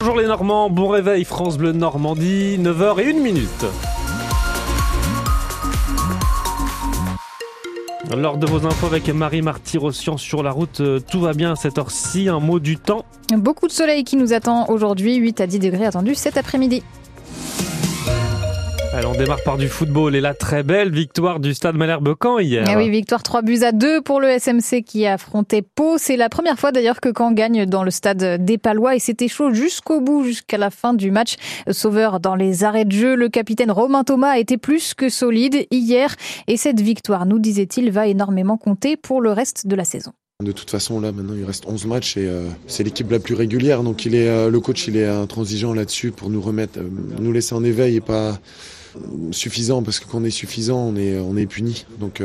Bonjour les Normands, bon réveil France Bleu Normandie, 9h et 1 minute. Lors de vos infos avec Marie Marty-Rossian sur la route, euh, tout va bien à cette heure-ci. Un mot du temps. Beaucoup de soleil qui nous attend aujourd'hui, 8 à 10 degrés attendus cet après-midi. Allez, on démarre par du football et la très belle victoire du Stade Malherbe-Caen hier. Eh oui, victoire 3 buts à 2 pour le SMC qui a affronté Pau. C'est la première fois d'ailleurs que Caen gagne dans le stade des Palois et c'était chaud jusqu'au bout, jusqu'à la fin du match. Sauveur dans les arrêts de jeu, le capitaine Romain Thomas a été plus que solide hier et cette victoire, nous disait-il, va énormément compter pour le reste de la saison. De toute façon, là, maintenant, il reste 11 matchs et euh, c'est l'équipe la plus régulière. Donc, il est, euh, le coach, il est intransigeant là-dessus pour nous remettre, euh, nous laisser en éveil et pas suffisant parce que quand on est suffisant, on est, on est puni. Donc,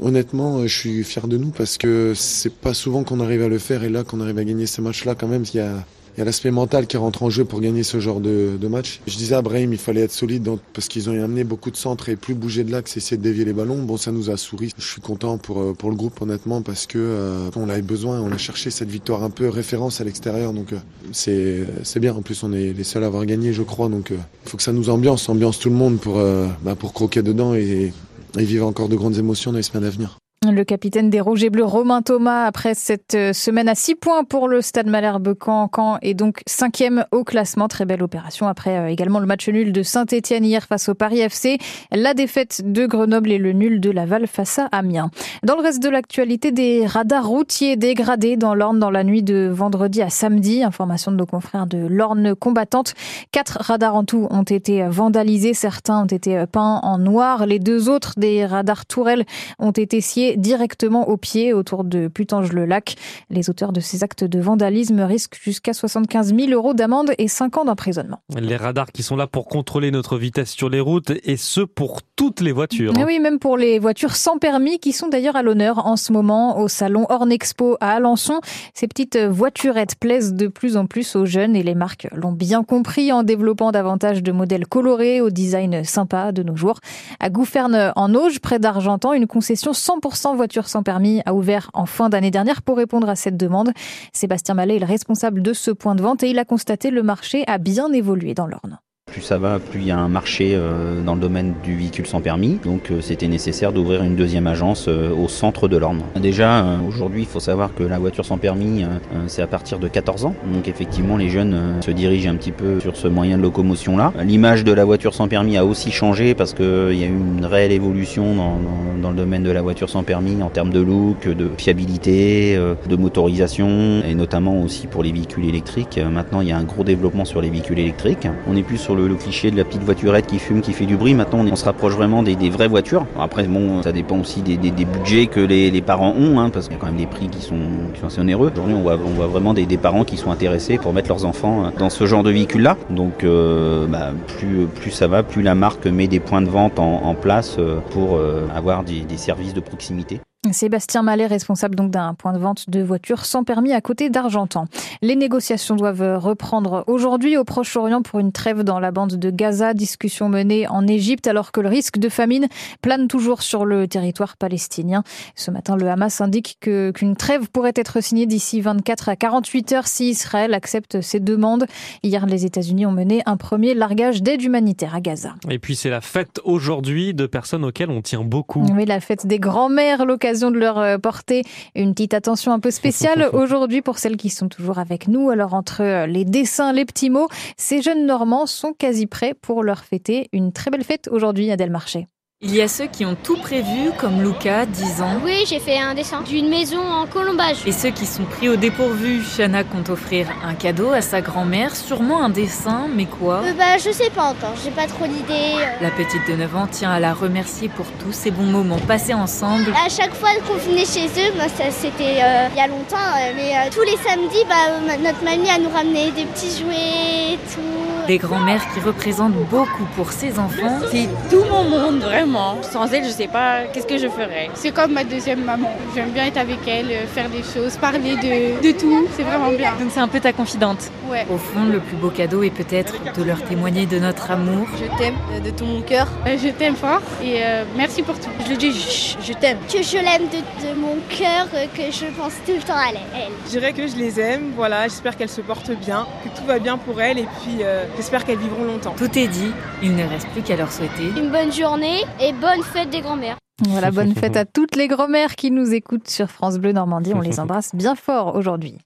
honnêtement, je suis fier de nous parce que c'est pas souvent qu'on arrive à le faire et là, qu'on arrive à gagner ces matchs-là, quand même, il y a, il y a l'aspect mental qui rentre en jeu pour gagner ce genre de, match. Je disais à Brahim, il fallait être solide parce qu'ils ont amené beaucoup de centres et plus bouger de l'axe, essayer de dévier les ballons. Bon, ça nous a souri. Je suis content pour, pour le groupe, honnêtement, parce que euh, on l'avait besoin. On a cherché cette victoire un peu référence à l'extérieur. Donc, euh, c'est, c'est bien. En plus, on est les seuls à avoir gagné, je crois. Donc, il euh, faut que ça nous ambiance, ambiance tout le monde pour, euh, bah, pour croquer dedans et, et vivre encore de grandes émotions dans les semaines à venir. Le capitaine des Rouges et Bleus, Romain Thomas, après cette semaine à 6 points pour le Stade Malherbe-Caen, Caen est donc cinquième au classement. Très belle opération après également le match nul de Saint-Etienne hier face au Paris FC, la défaite de Grenoble et le nul de Laval face à Amiens. Dans le reste de l'actualité, des radars routiers dégradés dans l'Orne dans la nuit de vendredi à samedi. Information de nos confrères de l'Orne combattante. Quatre radars en tout ont été vandalisés. Certains ont été peints en noir. Les deux autres, des radars tourelles, ont été sciés directement au pied autour de Putange-le-Lac. Les auteurs de ces actes de vandalisme risquent jusqu'à 75 000 euros d'amende et 5 ans d'emprisonnement. Les radars qui sont là pour contrôler notre vitesse sur les routes et ce pour toutes les voitures. Oui, même pour les voitures sans permis qui sont d'ailleurs à l'honneur en ce moment au salon Ornexpo à Alençon. Ces petites voiturettes plaisent de plus en plus aux jeunes et les marques l'ont bien compris en développant davantage de modèles colorés au design sympa de nos jours. À Goufferne en Auge, près d'Argentan, une concession 100% voitures sans permis a ouvert en fin d'année dernière pour répondre à cette demande. Sébastien Mallet est le responsable de ce point de vente et il a constaté le marché a bien évolué dans l'Orne. Plus ça va, plus il y a un marché euh, dans le domaine du véhicule sans permis. Donc euh, c'était nécessaire d'ouvrir une deuxième agence euh, au centre de l'Orne. Déjà, aujourd'hui, il faut savoir que la voiture sans permis, c'est à partir de 14 ans. Donc effectivement, les jeunes se dirigent un petit peu sur ce moyen de locomotion-là. L'image de la voiture sans permis a aussi changé parce qu'il y a eu une réelle évolution dans, dans, dans, le domaine de la voiture sans permis en termes de look, de fiabilité, de motorisation et notamment aussi pour les véhicules électriques. Maintenant, il y a un gros développement sur les véhicules électriques. On est plus sur le, le, cliché de la petite voiturette qui fume, qui fait du bruit. Maintenant, on, se rapproche vraiment des, vraies voitures. Après, bon, ça dépend aussi des, budgets que les, parents ont, hein, parce qu'il y a quand même des prix qui sont, assez onéreux. Aujourd'hui, on voit, on voit vraiment des, parents qui sont intéressés pour mettre leurs enfants dans ce genre de véhicule-là. Donc, euh, bah, plus, ça va, plus la marque met des points de vente en, place pour euh, avoir des services de proximité. Sébastien Mallet, responsable donc d'un point de vente de voitures sans permis à côté d'Argentan. Les négociations doivent reprendre aujourd'hui au Proche-Orient pour une trêve dans la bande de Gaza, discussion menée en Égypte alors que le risque de famine plane toujours sur le territoire palestinien. Ce matin, le Hamas indique que, qu'une trêve pourrait être signée d'ici 24 à 48 heures si Israël accepte ces demandes. Hier, les États-Unis ont mené un premier largage d'aide humanitaire à Gaza. Et puis c'est la fête aujourd'hui de personnes auxquelles on tient beaucoup. Oui, la fête des grands-mères, l'occasion de leur porter une petite attention un peu spéciale aujourd'hui pour celles qui sont toujours avec nous. Alors entre les dessins, les petits mots, ces jeunes Normands sont quasi prêts pour leur fêter une très belle fête aujourd'hui à Delmarché. Il y a ceux qui ont tout prévu, comme Luca, 10 ans. Oui, j'ai fait un dessin d'une maison en colombage. Et ceux qui sont pris au dépourvu. Shana compte offrir un cadeau à sa grand-mère, sûrement un dessin, mais quoi? Euh, Bah, je sais pas encore, j'ai pas trop d'idées. La petite de 9 ans tient à la remercier pour tous ces bons moments passés ensemble. À chaque fois qu'on venait chez eux, bah, ça c'était euh, il y a longtemps, mais euh, tous les samedis, bah, notre mamie a nous ramené des petits jouets et tout. Des grands-mères qui représentent beaucoup pour ses enfants. C'est tout mon monde, vraiment. Sans elle, je sais pas qu'est-ce que je ferais. C'est comme ma deuxième maman. J'aime bien être avec elle, faire des choses, parler de, de tout. C'est vraiment bien. Donc c'est un peu ta confidente. Ouais. Au fond, le plus beau cadeau est peut-être de leur témoigner de notre amour. Je t'aime de tout mon cœur. Je t'aime fort et euh, merci pour tout. Je le dis, je, je t'aime. Que je l'aime de, de, mon cœur, que je pense tout le temps à elle. Je dirais que je les aime, voilà, j'espère qu'elles se portent bien, que tout va bien pour elles et puis euh, j'espère qu'elles vivront longtemps. Tout est dit, il ne reste plus qu'à leur souhaiter une bonne journée et bonne fête des grands-mères. Voilà, bonne fête à toutes les grand-mères qui nous écoutent sur France Bleu Normandie. On les embrasse bien fort aujourd'hui.